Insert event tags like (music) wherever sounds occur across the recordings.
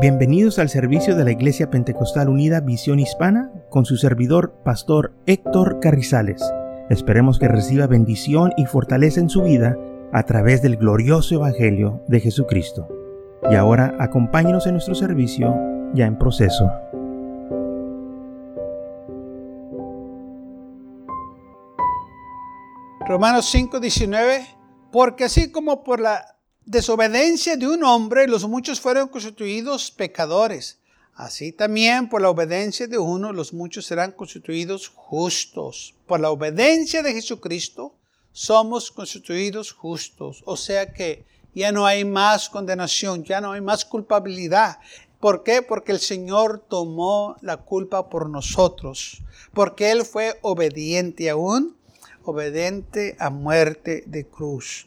Bienvenidos al servicio de la Iglesia Pentecostal Unida Visión Hispana con su servidor, Pastor Héctor Carrizales. Esperemos que reciba bendición y fortaleza en su vida a través del glorioso Evangelio de Jesucristo. Y ahora acompáñenos en nuestro servicio ya en proceso. Romanos 5:19, porque así como por la desobediencia de un hombre, los muchos fueron constituidos pecadores. Así también por la obediencia de uno, los muchos serán constituidos justos. Por la obediencia de Jesucristo, somos constituidos justos. O sea que ya no hay más condenación, ya no hay más culpabilidad. ¿Por qué? Porque el Señor tomó la culpa por nosotros. Porque Él fue obediente aún, obediente a muerte de cruz.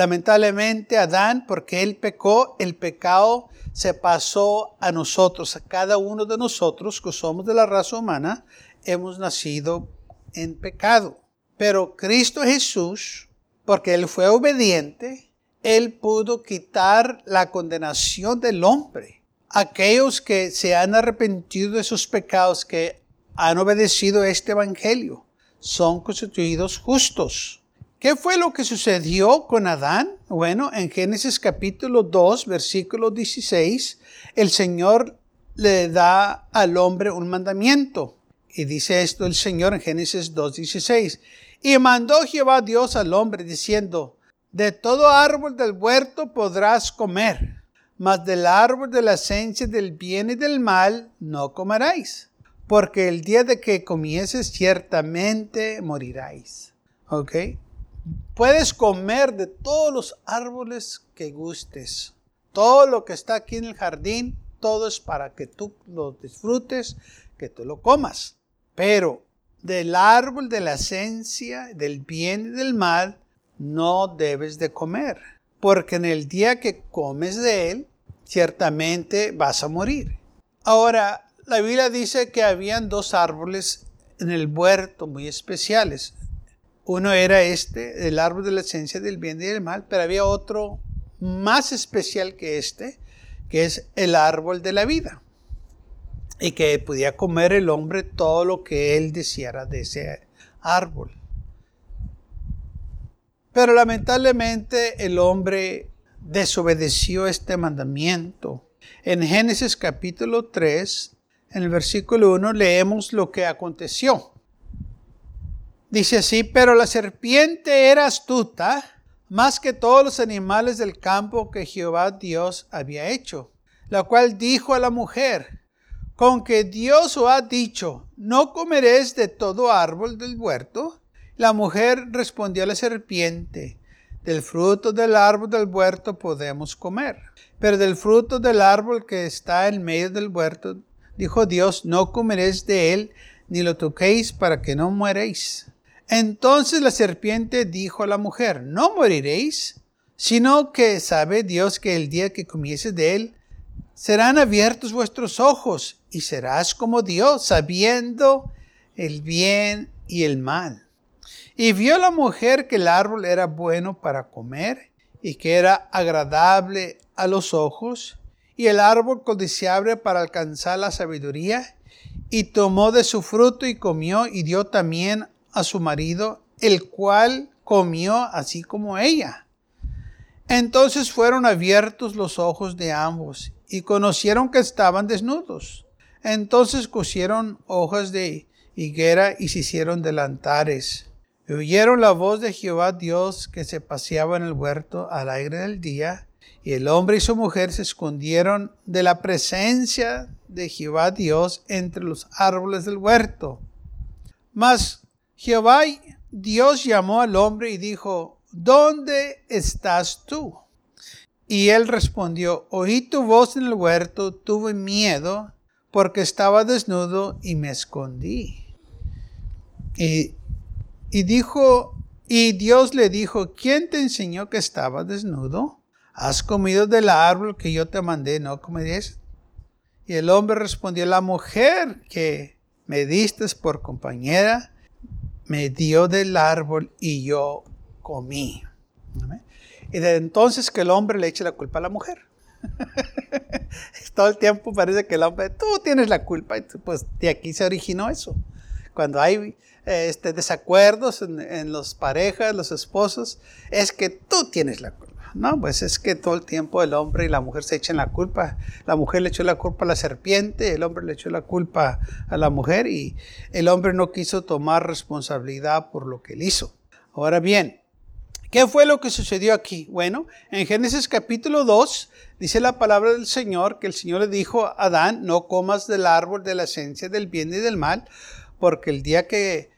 Lamentablemente Adán, porque él pecó, el pecado se pasó a nosotros, a cada uno de nosotros que somos de la raza humana, hemos nacido en pecado. Pero Cristo Jesús, porque Él fue obediente, Él pudo quitar la condenación del hombre. Aquellos que se han arrepentido de sus pecados, que han obedecido este Evangelio, son constituidos justos. ¿Qué fue lo que sucedió con Adán? Bueno, en Génesis capítulo 2, versículo 16, el Señor le da al hombre un mandamiento. Y dice esto el Señor en Génesis 2, 16. Y mandó Jehová Dios al hombre diciendo, de todo árbol del huerto podrás comer, mas del árbol de la esencia del bien y del mal no comeráis, porque el día de que comieses ciertamente moriráis. ¿Ok? Puedes comer de todos los árboles que gustes. Todo lo que está aquí en el jardín, todo es para que tú lo disfrutes, que tú lo comas. Pero del árbol de la esencia, del bien y del mal, no debes de comer. Porque en el día que comes de él, ciertamente vas a morir. Ahora, la Biblia dice que habían dos árboles en el huerto muy especiales. Uno era este, el árbol de la esencia del bien y del mal, pero había otro más especial que este, que es el árbol de la vida. Y que podía comer el hombre todo lo que él deseara de ese árbol. Pero lamentablemente el hombre desobedeció este mandamiento. En Génesis capítulo 3, en el versículo 1, leemos lo que aconteció. Dice así, pero la serpiente era astuta más que todos los animales del campo que Jehová Dios había hecho, la cual dijo a la mujer, con que Dios os ha dicho, no comeréis de todo árbol del huerto. La mujer respondió a la serpiente, del fruto del árbol del huerto podemos comer, pero del fruto del árbol que está en medio del huerto, dijo Dios, no comeréis de él, ni lo toquéis para que no mueréis. Entonces la serpiente dijo a la mujer, no moriréis, sino que sabe Dios que el día que comieses de él, serán abiertos vuestros ojos y serás como Dios, sabiendo el bien y el mal. Y vio la mujer que el árbol era bueno para comer y que era agradable a los ojos y el árbol codiciable para alcanzar la sabiduría y tomó de su fruto y comió y dio también a su marido, el cual comió así como ella. Entonces fueron abiertos los ojos de ambos y conocieron que estaban desnudos. Entonces cosieron hojas de higuera y se hicieron delantares. Y oyeron la voz de Jehová Dios que se paseaba en el huerto al aire del día, y el hombre y su mujer se escondieron de la presencia de Jehová Dios entre los árboles del huerto. Mas Jehová Dios llamó al hombre y dijo, ¿dónde estás tú? Y él respondió, oí tu voz en el huerto, tuve miedo porque estaba desnudo y me escondí. Y, y dijo, y Dios le dijo, ¿quién te enseñó que estaba desnudo? ¿Has comido del árbol que yo te mandé, no comerías? Y el hombre respondió, la mujer que me diste por compañera, me dio del árbol y yo comí. Y de entonces que el hombre le echa la culpa a la mujer. (laughs) Todo el tiempo parece que el hombre, tú tienes la culpa. Y pues de aquí se originó eso. Cuando hay este, desacuerdos en, en las parejas, los esposos, es que tú tienes la culpa. No, pues es que todo el tiempo el hombre y la mujer se echan la culpa. La mujer le echó la culpa a la serpiente, el hombre le echó la culpa a la mujer y el hombre no quiso tomar responsabilidad por lo que él hizo. Ahora bien, ¿qué fue lo que sucedió aquí? Bueno, en Génesis capítulo 2 dice la palabra del Señor que el Señor le dijo a Adán, no comas del árbol de la esencia del bien y del mal, porque el día que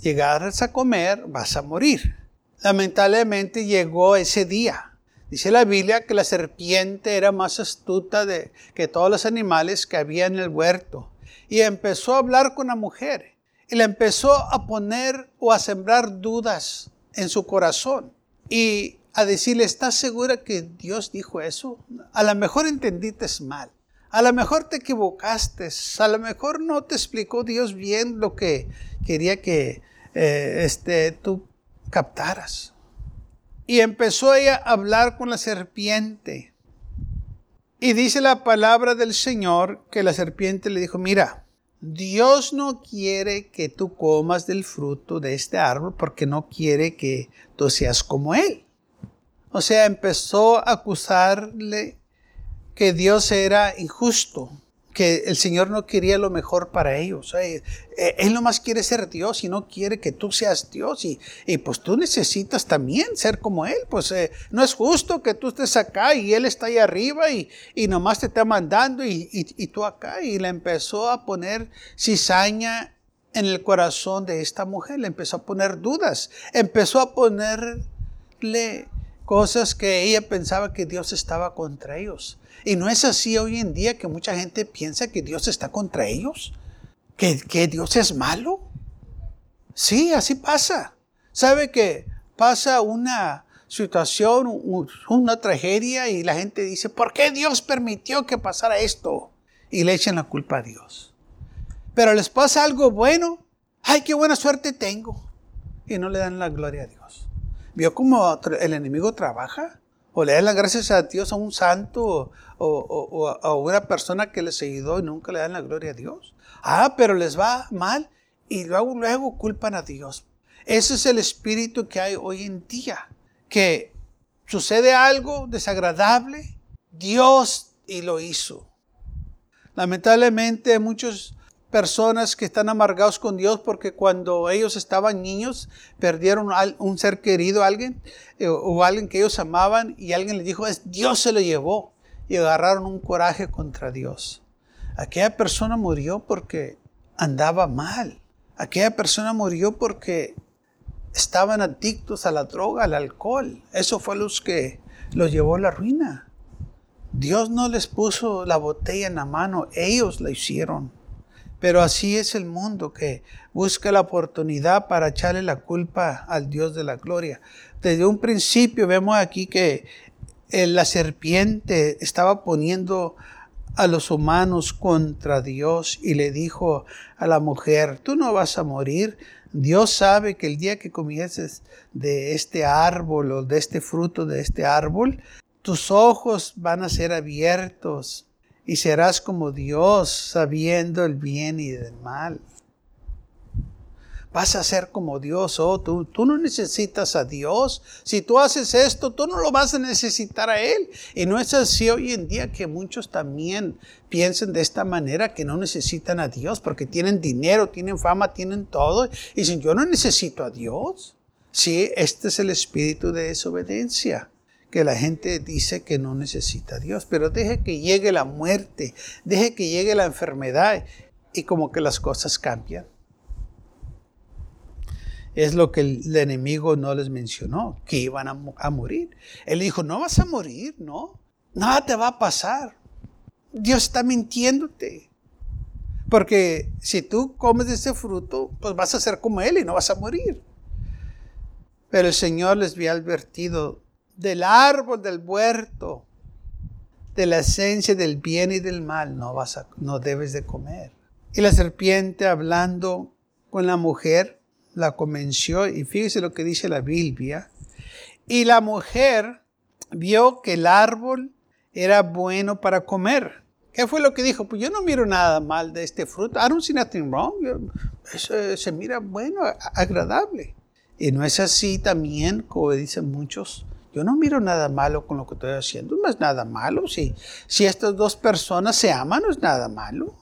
llegaras a comer vas a morir. Lamentablemente llegó ese día. Dice la Biblia que la serpiente era más astuta que todos los animales que había en el huerto. Y empezó a hablar con la mujer. Y le empezó a poner o a sembrar dudas en su corazón. Y a decirle, ¿estás segura que Dios dijo eso? A lo mejor entendiste mal. A lo mejor te equivocaste. A lo mejor no te explicó Dios bien lo que quería que eh, este, tú captaras. Y empezó ella a hablar con la serpiente. Y dice la palabra del Señor que la serpiente le dijo, mira, Dios no quiere que tú comas del fruto de este árbol porque no quiere que tú seas como Él. O sea, empezó a acusarle que Dios era injusto, que el Señor no quería lo mejor para ellos. Eh, él nomás quiere ser Dios y no quiere que tú seas Dios. Y, pues tú necesitas también ser como Él. Pues eh, no es justo que tú estés acá y Él está ahí arriba y, y nomás te está mandando y, y, tú acá. Y le empezó a poner cizaña en el corazón de esta mujer. Le empezó a poner dudas. Empezó a ponerle cosas que ella pensaba que Dios estaba contra ellos. Y no es así hoy en día que mucha gente piensa que Dios está contra ellos, que, que Dios es malo. Sí, así pasa. ¿Sabe que pasa una situación, una tragedia y la gente dice, ¿por qué Dios permitió que pasara esto? Y le echan la culpa a Dios. Pero les pasa algo bueno, ay, qué buena suerte tengo. Y no le dan la gloria a Dios. ¿Vio cómo el enemigo trabaja? o le dan las gracias a Dios a un santo o, a una persona que les ayudó y nunca le dan la gloria a Dios. Ah, pero les va mal y luego, luego culpan a Dios. Ese es el espíritu que hay hoy en día, que sucede algo desagradable, Dios y lo hizo. Lamentablemente muchos personas que están amargados con Dios porque cuando ellos estaban niños perdieron un ser querido, alguien eh, o alguien que ellos amaban y alguien les dijo, Dios se lo llevó y agarraron un coraje contra Dios. Aquella persona murió porque andaba mal. Aquella persona murió porque estaban adictos a la droga, al alcohol. Eso fue los que los llevó a la ruina. Dios no les puso la botella en la mano, ellos la hicieron. Pero así es el mundo que busca la oportunidad para echarle la culpa al Dios de la gloria. Desde un principio vemos aquí que eh, la serpiente estaba poniendo a los humanos contra Dios y le dijo a la mujer, tú no vas a morir. Dios sabe que el día que comieses de este árbol o de este fruto de este árbol, tus ojos van a ser abiertos y serás como Dios sabiendo el bien y el mal. Vas a ser como Dios, oh, tú, tú no necesitas a Dios. Si tú haces esto, tú no lo vas a necesitar a Él. Y no es así hoy en día que muchos también piensen de esta manera, que no necesitan a Dios, porque tienen dinero, tienen fama, tienen todo. Y dicen, yo no necesito a Dios. Sí, este es el espíritu de desobediencia que la gente dice que no necesita a Dios, pero deje que llegue la muerte, deje que llegue la enfermedad y como que las cosas cambian. Es lo que el, enemigo no les mencionó, que iban a, morir. Él dijo, no vas a morir, no, nada te va a pasar. Dios está mintiéndote. Porque si tú comes de ese fruto, pues vas a ser como Él y no vas a morir. Pero el Señor les había advertido del árbol del huerto, de la esencia del bien y del mal, no, vas a, no debes de comer. Y la serpiente hablando con la mujer, la convenció, y fíjese lo que dice la Biblia, y la mujer vio que el árbol era bueno para comer. ¿Qué fue lo que dijo? Pues yo no miro nada mal de este fruto. I don't see nothing wrong. Eso se mira bueno, agradable. Y no es así también, como dicen muchos. Yo no miro nada malo con lo que estoy haciendo. No es nada malo. Si, si estas dos personas se aman, no es nada malo.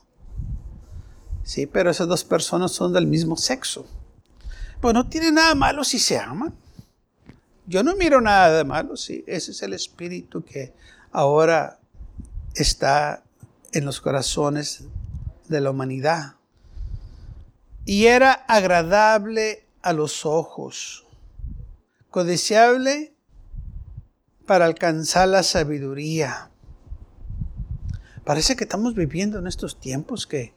Sí, pero esas dos personas son del mismo sexo. Pues no tiene nada malo si se aman. Yo no miro nada de malo, sí. Ese es el espíritu que ahora está en los corazones de la humanidad. Y era agradable a los ojos, codiciable para alcanzar la sabiduría. Parece que estamos viviendo en estos tiempos que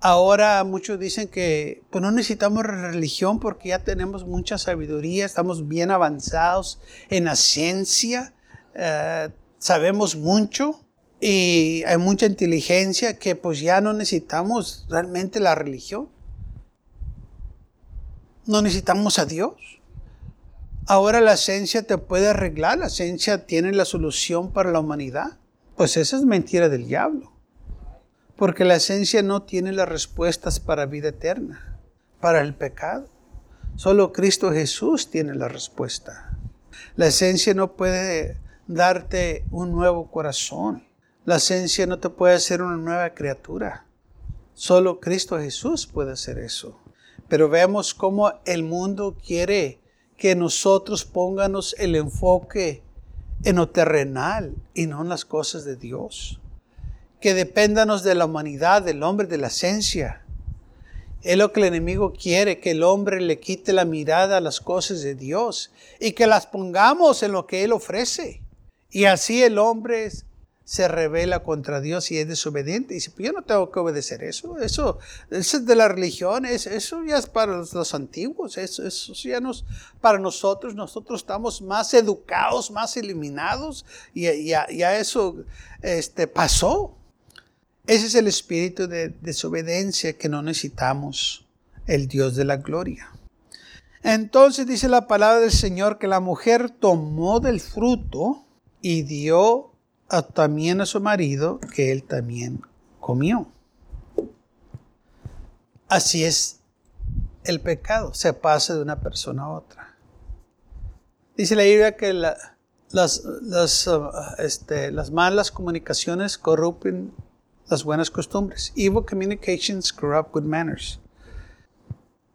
ahora muchos dicen que pues no necesitamos religión porque ya tenemos mucha sabiduría, estamos bien avanzados en la ciencia, eh, sabemos mucho y hay mucha inteligencia que pues ya no necesitamos realmente la religión. No necesitamos a Dios. Ahora la ciencia te puede arreglar, la ciencia tiene la solución para la humanidad. Pues esa es mentira del diablo. Porque la ciencia no tiene las respuestas para vida eterna, para el pecado. Solo Cristo Jesús tiene la respuesta. La ciencia no puede darte un nuevo corazón. La esencia no te puede hacer una nueva criatura. Solo Cristo Jesús puede hacer eso. Pero vemos cómo el mundo quiere que nosotros pongamos el enfoque en lo terrenal y no en las cosas de Dios. Que dependanos de la humanidad, del hombre, de la esencia. Es lo que el enemigo quiere, que el hombre le quite la mirada a las cosas de Dios y que las pongamos en lo que Él ofrece. Y así el hombre se revela contra Dios y es desobediente. Y dice, pues yo no tengo que obedecer eso. Eso, eso es de la religión, eso ya es para los, antiguos, eso, eso ya no es para nosotros. Nosotros estamos más educados, más eliminados y ya, ya eso este, pasó. Ese es el espíritu de desobediencia que no necesitamos, el Dios de la gloria. Entonces dice la palabra del Señor que la mujer tomó del fruto y dio también a su marido que él también comió. Así es el pecado, se pasa de una persona a otra. Dice la Biblia que las, uh, este, las malas comunicaciones corrompen las buenas costumbres. Evil communications corrupt good manners.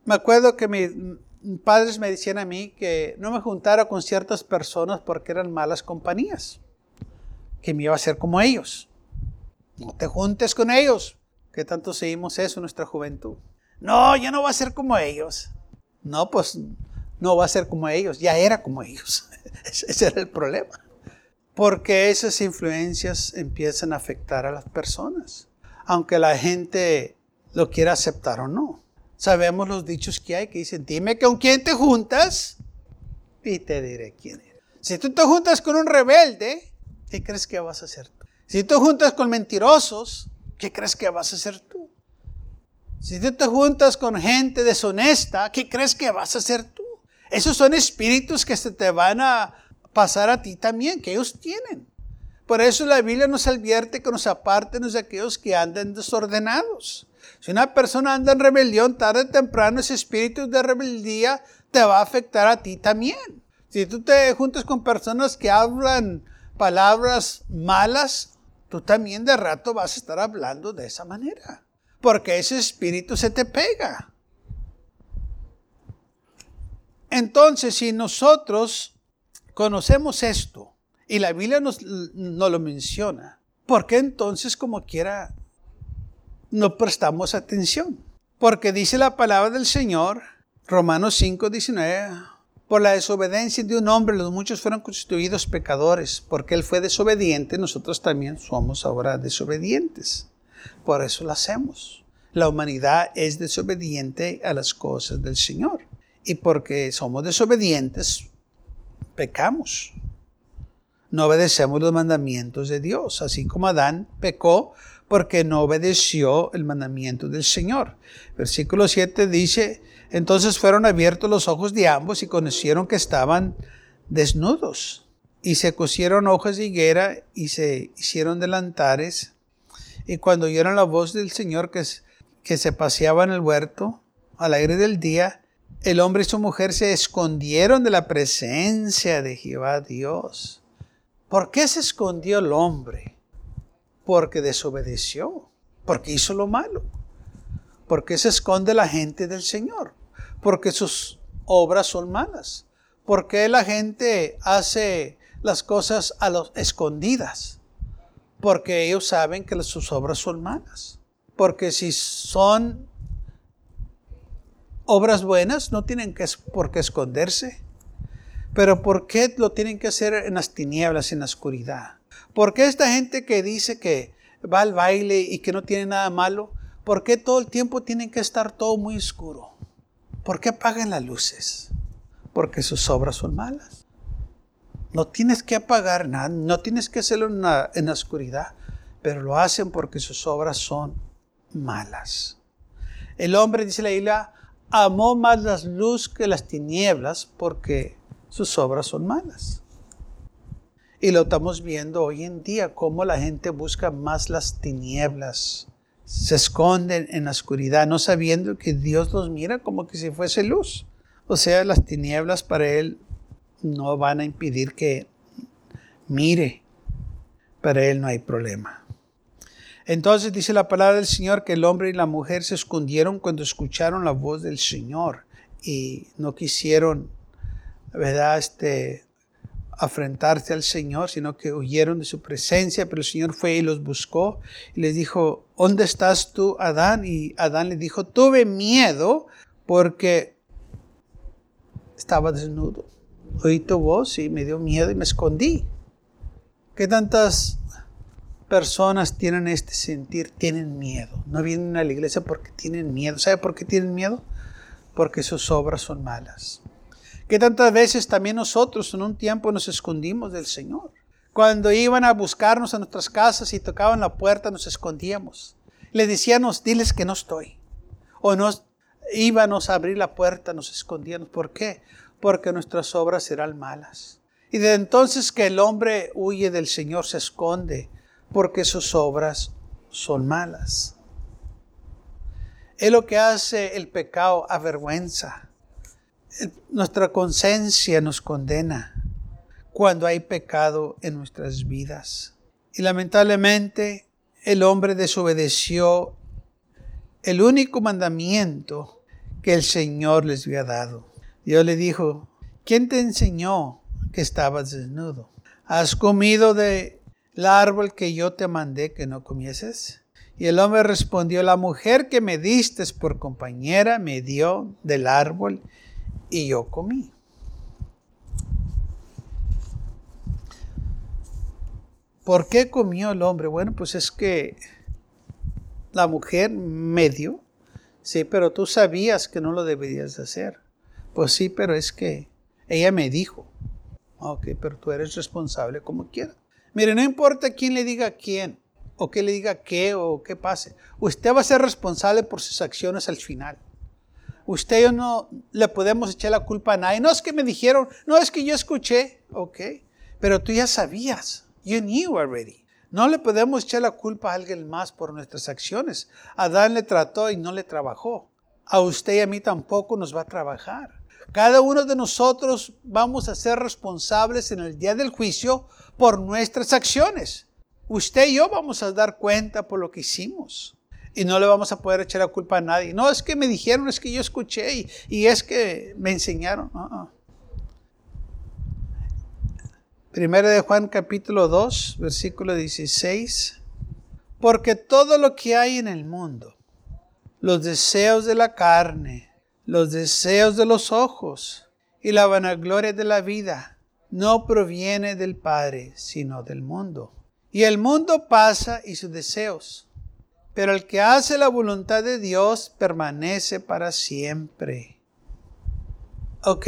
Me acuerdo que mis padres me decían a mí que no me juntara con ciertas personas porque eran malas compañías que me iba a hacer como ellos. No te juntes con ellos. ¿Qué tanto seguimos eso en nuestra juventud? No, ya no va a ser como ellos. No, pues no va a ser como ellos. Ya era como ellos. (laughs) Ese era el problema. Porque esas influencias empiezan a afectar a las personas. Aunque la gente lo quiera aceptar o no. Sabemos los dichos que hay que dicen, dime con quién te juntas y te diré quién eres. Si tú te juntas con un rebelde, ¿qué crees que vas a hacer tú? Si tú juntas con mentirosos, ¿qué crees que vas a hacer tú? Si tú te juntas con gente deshonesta, ¿qué crees que vas a hacer tú? Esos son espíritus que se te van a pasar a ti también, que ellos tienen. Por eso la Biblia nos advierte que nos aparten de aquellos que andan desordenados. Si una persona anda en rebelión, tarde o temprano ese espíritu de rebeldía te va a afectar a ti también. Si tú te juntas con personas que hablan palabras malas, tú también de rato vas a estar hablando de esa manera. Porque ese espíritu se te pega. Entonces, si nosotros conocemos esto y la Biblia nos, lo menciona, ¿por qué entonces como quiera no prestamos atención? Porque dice la palabra del Señor, Romanos 5, 19, por la desobediencia de un hombre, los muchos fueron constituidos pecadores. Porque él fue desobediente, nosotros también somos ahora desobedientes. Por eso lo hacemos. La humanidad es desobediente a las cosas del Señor. Y porque somos desobedientes, pecamos. No obedecemos los mandamientos de Dios, así como Adán pecó porque no obedeció el mandamiento del Señor. Versículo 7 dice, entonces fueron abiertos los ojos de ambos y conocieron que estaban desnudos. y se cosieron hojas de higuera y se hicieron delantares. Y cuando oyeron la voz del Señor que, que se paseaba en el huerto al aire del día, el hombre y su mujer se escondieron de la presencia de Jehová Dios. ¿Por qué se escondió el hombre? Porque desobedeció, porque hizo lo malo. ¿Por qué se esconde la gente del Señor? Porque sus obras son malas. ¿Por qué la gente hace las cosas a los escondidas, porque ellos saben que sus obras son malas. Porque si son obras buenas, no tienen que, por qué esconderse. Pero ¿por qué lo tienen que hacer en las tinieblas, en la oscuridad? ¿Por qué esta gente que dice que va al baile y que no tiene nada malo, por qué todo el tiempo tienen que estar todo muy oscuro? ¿Por qué apagan las luces? Porque sus obras son malas. No tienes que apagar nada, no tienes que hacerlo en la, oscuridad, pero lo hacen porque sus obras son malas. El hombre, dice la amó más las luz que las tinieblas porque sus obras son malas. Y lo estamos viendo hoy en día, cómo la gente busca más las tinieblas. Se esconden en la oscuridad, no sabiendo que Dios los mira como que si fuese luz. O sea, las tinieblas para Él no van a impedir que mire. Para él no hay problema. Entonces dice la palabra del Señor que el hombre y la mujer se escondieron cuando escucharon la voz del Señor y no quisieron, ¿verdad? Este, afrentarse al Señor, sino que huyeron de su presencia, pero el Señor fue y los buscó y les dijo, ¿dónde estás tú, Adán? Y Adán le dijo, tuve miedo porque estaba desnudo oí tu voz y me dio miedo y me escondí. ¿Qué tantas personas tienen este sentir? Tienen miedo. No vienen a la iglesia porque tienen miedo. ¿Sabe por qué tienen miedo? Porque sus obras son malas. ¿Qué tantas veces también nosotros en un tiempo nos escondimos del Señor? Cuando iban a buscarnos a nuestras casas y tocaban la puerta, nos escondíamos. Le decíamos, diles que no estoy. O nos íbamos a abrir la puerta, nos escondíamos. ¿Por qué? porque nuestras obras serán malas. Y de entonces que el hombre huye del Señor, se esconde, porque sus obras son malas. Es lo que hace el pecado avergüenza. Nuestra conciencia nos condena cuando hay pecado en nuestras vidas. Y lamentablemente el hombre desobedeció el único mandamiento que el Señor les había dado. Dios le dijo, ¿quién te enseñó que estabas desnudo? ¿Has comido del árbol que yo te mandé que no comieses? Y el hombre respondió, la mujer que me diste por compañera me dio del árbol y yo comí. ¿Por qué comió el hombre? Bueno, pues es que la mujer me dio, sí, pero tú sabías que no lo deberías hacer. Pues sí, pero es que ella me dijo. Ok, pero tú eres responsable como quieras. Mire, no importa quién le diga quién, o qué le diga qué, o qué pase. Usted va a ser responsable por sus acciones al final. Usted yo no le podemos echar la culpa a nadie. No es que me dijeron, no es que yo escuché, ok. Pero tú ya sabías. You knew already. No le podemos echar la culpa a alguien más por nuestras acciones. Adán le trató y no le trabajó. A usted y a mí tampoco nos va a trabajar. Cada uno de nosotros vamos a ser responsables en el día del juicio por nuestras acciones. Usted y yo vamos a dar cuenta por lo que hicimos. Y no le vamos a poder echar la culpa a nadie. No, es que me dijeron, es que yo escuché y, es que me enseñaron. Primero de Juan capítulo 2, versículo 16. Porque todo lo que hay en el mundo, los deseos de la carne, los deseos de los ojos y la vanagloria de la vida no proviene del Padre, sino del mundo. Y el mundo pasa y sus deseos, pero el que hace la voluntad de Dios permanece para siempre. ¿Ok?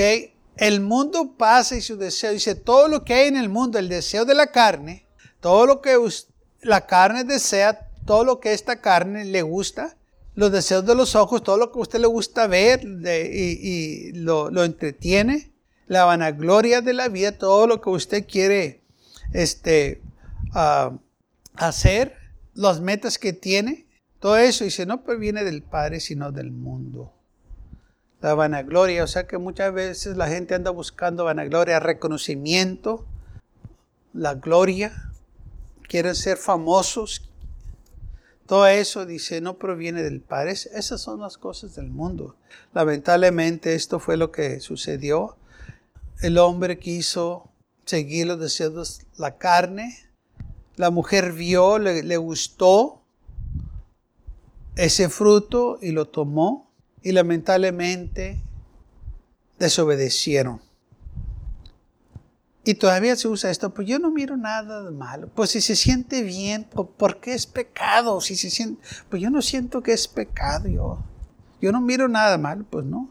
El mundo pasa y sus deseos. Dice, todo lo que hay en el mundo, el deseo de la carne, todo lo que la carne desea, todo lo que esta carne le gusta, los deseos de los ojos, todo lo que a usted le gusta ver y, lo, entretiene, la vanagloria de la vida, todo lo que usted quiere este, ah, hacer, las metas que tiene, todo eso dice, no proviene del Padre, sino del mundo. La vanagloria, o sea que muchas veces la gente anda buscando vanagloria, reconocimiento, la gloria, quieren ser famosos. Todo eso, dice, no proviene del Padre. Esas son las cosas del mundo. Lamentablemente esto fue lo que sucedió. El hombre quiso seguir los deseos de la carne. La mujer vio, le, le gustó ese fruto y lo tomó. Y lamentablemente desobedecieron. Y todavía se usa esto, pues yo no miro nada de malo. Pues si se siente bien, ¿por qué es pecado? Si se siente, pues yo no siento que es pecado yo. Yo no miro nada mal, pues no.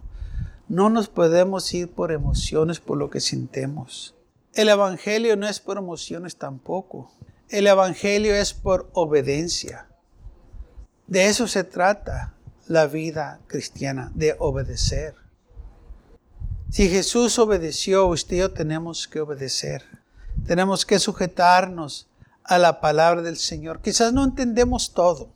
No nos podemos ir por emociones, por lo que sintemos. El Evangelio no es por emociones tampoco. El Evangelio es por obediencia. De eso se trata la vida cristiana, de obedecer. Si Jesús obedeció, usted y yo tenemos que obedecer. Tenemos que sujetarnos a la palabra del Señor. Quizás no entendemos todo,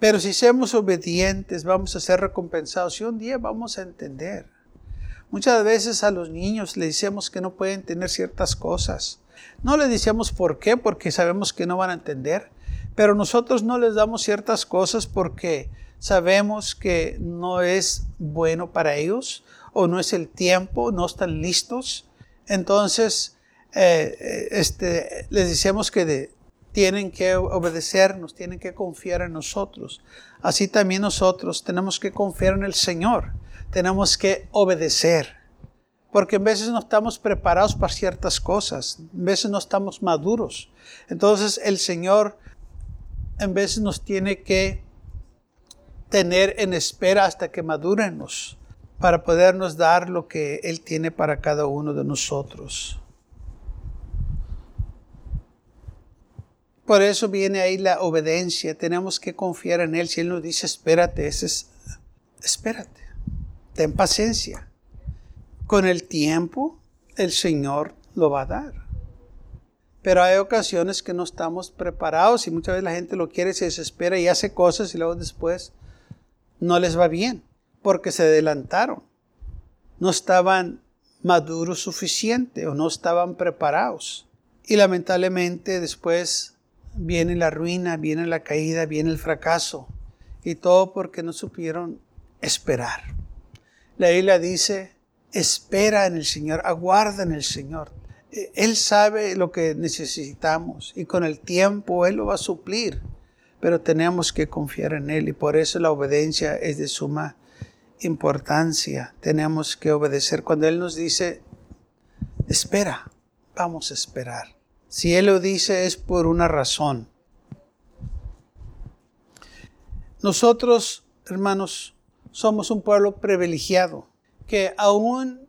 pero si somos obedientes vamos a ser recompensados y un día vamos a entender. Muchas veces a los niños le decimos que no pueden tener ciertas cosas. No le decimos por qué, porque sabemos que no van a entender, pero nosotros no les damos ciertas cosas porque sabemos que no es bueno para ellos o no es el tiempo, no están listos. Entonces, eh, eh, este, les decimos que tienen que obedecernos, tienen que confiar en nosotros. Así también nosotros tenemos que confiar en el Señor, tenemos que obedecer. Porque en veces no estamos preparados para ciertas cosas, en veces no estamos maduros. Entonces el Señor en veces nos tiene que tener en espera hasta que maduremos para podernos dar lo que Él tiene para cada uno de nosotros. Por eso viene ahí la obediencia. Tenemos que confiar en Él. Si Él nos dice, espérate, es, espérate, ten paciencia. Con el tiempo, el Señor lo va a dar. Pero hay ocasiones que no estamos preparados y muchas veces la gente lo quiere, se desespera y hace cosas y luego después no les va bien porque se adelantaron. No estaban maduros suficiente o no estaban preparados. Y lamentablemente después viene la ruina, viene la caída, viene el fracaso. Y todo porque no supieron esperar. La Biblia dice, espera en el Señor, aguarda en el Señor. Él sabe lo que necesitamos y con el tiempo Él lo va a suplir. Pero tenemos que confiar en Él y por eso la obediencia es de suma importancia tenemos que obedecer. Cuando Él nos dice, espera, vamos a esperar. Si Él lo dice es por una razón. Nosotros, hermanos, somos un pueblo privilegiado, que aún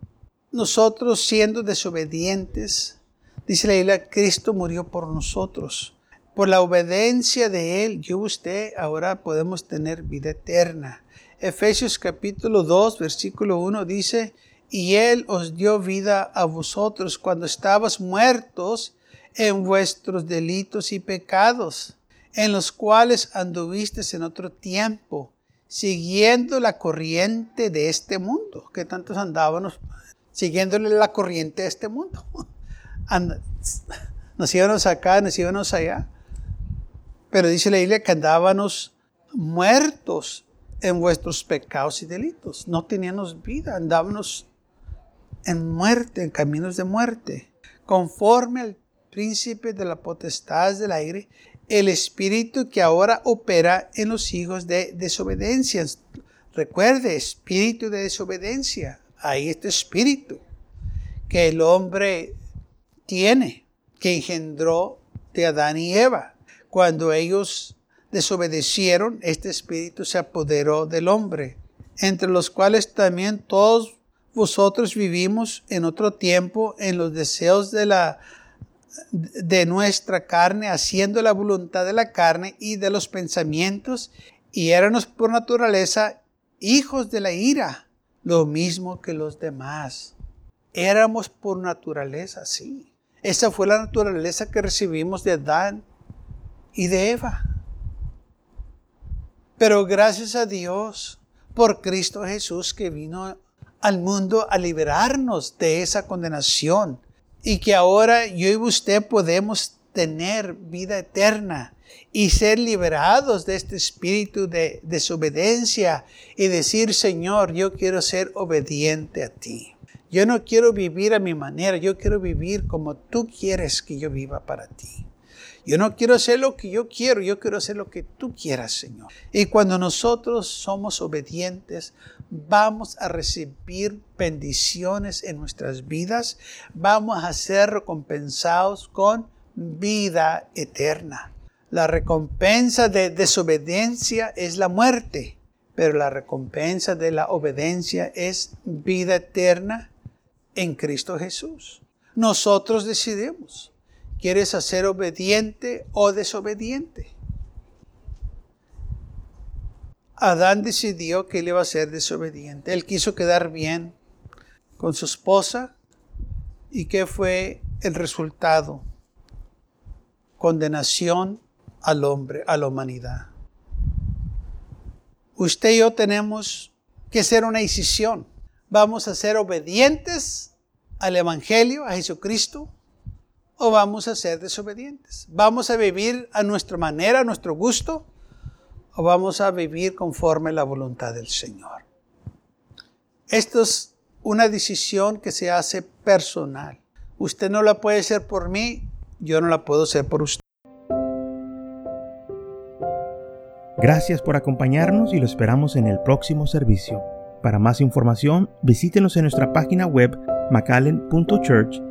nosotros siendo desobedientes, dice la Biblia, Cristo murió por nosotros. Por la obediencia de Él, yo usted ahora podemos tener vida eterna. Efesios capítulo 2, versículo 1 dice, y Él os dio vida a vosotros cuando estabas muertos en vuestros delitos y pecados, en los cuales anduvisteis en otro tiempo, siguiendo la corriente de este mundo, que tantos andábamos siguiéndole la corriente de este mundo. (laughs) nos íbamos acá, nos íbamos allá. Pero dice la Biblia que andábamos muertos en vuestros pecados y delitos. No teníamos vida, andábamos en muerte, en caminos de muerte. Conforme al príncipe de la potestad del aire, el espíritu que ahora opera en los hijos de desobediencia. Recuerde, espíritu de desobediencia. Ahí este espíritu que el hombre tiene, que engendró de Adán y Eva. Cuando ellos desobedecieron, este espíritu se apoderó del hombre, entre los cuales también todos vosotros vivimos en otro tiempo en los deseos de la de nuestra carne, haciendo la voluntad de la carne y de los pensamientos, y éramos por naturaleza hijos de la ira, lo mismo que los demás. Éramos por naturaleza así. Esa fue la naturaleza que recibimos de Adán y de Eva. Pero gracias a Dios por Cristo Jesús que vino al mundo a liberarnos de esa condenación y que ahora yo y usted podemos tener vida eterna y ser liberados de este espíritu de desobediencia y decir, Señor, yo quiero ser obediente a ti. Yo no quiero vivir a mi manera, yo quiero vivir como tú quieres que yo viva para ti. Yo no quiero hacer lo que yo quiero, yo quiero hacer lo que tú quieras, Señor. Y cuando nosotros somos obedientes, vamos a recibir bendiciones en nuestras vidas, vamos a ser recompensados con vida eterna. La recompensa de desobediencia es la muerte, pero la recompensa de la obediencia es vida eterna en Cristo Jesús. Nosotros decidimos, ¿quieres ser obediente o desobediente? Adán decidió que él iba a ser desobediente. Él quiso quedar bien con su esposa. ¿Y qué fue el resultado? Condenación al hombre, a la humanidad. Usted y yo tenemos que hacer una decisión ¿Vamos a ser obedientes al Evangelio, a Jesucristo? ¿O vamos a ser desobedientes? ¿Vamos a vivir a nuestra manera, a nuestro gusto? ¿O vamos a vivir conforme la voluntad del Señor? Esto es una decisión que se hace personal. Usted no la puede hacer por mí, yo no la puedo hacer por usted. Gracias por acompañarnos y lo esperamos en el próximo servicio. Para más información, visítenos en nuestra página web macallen.church.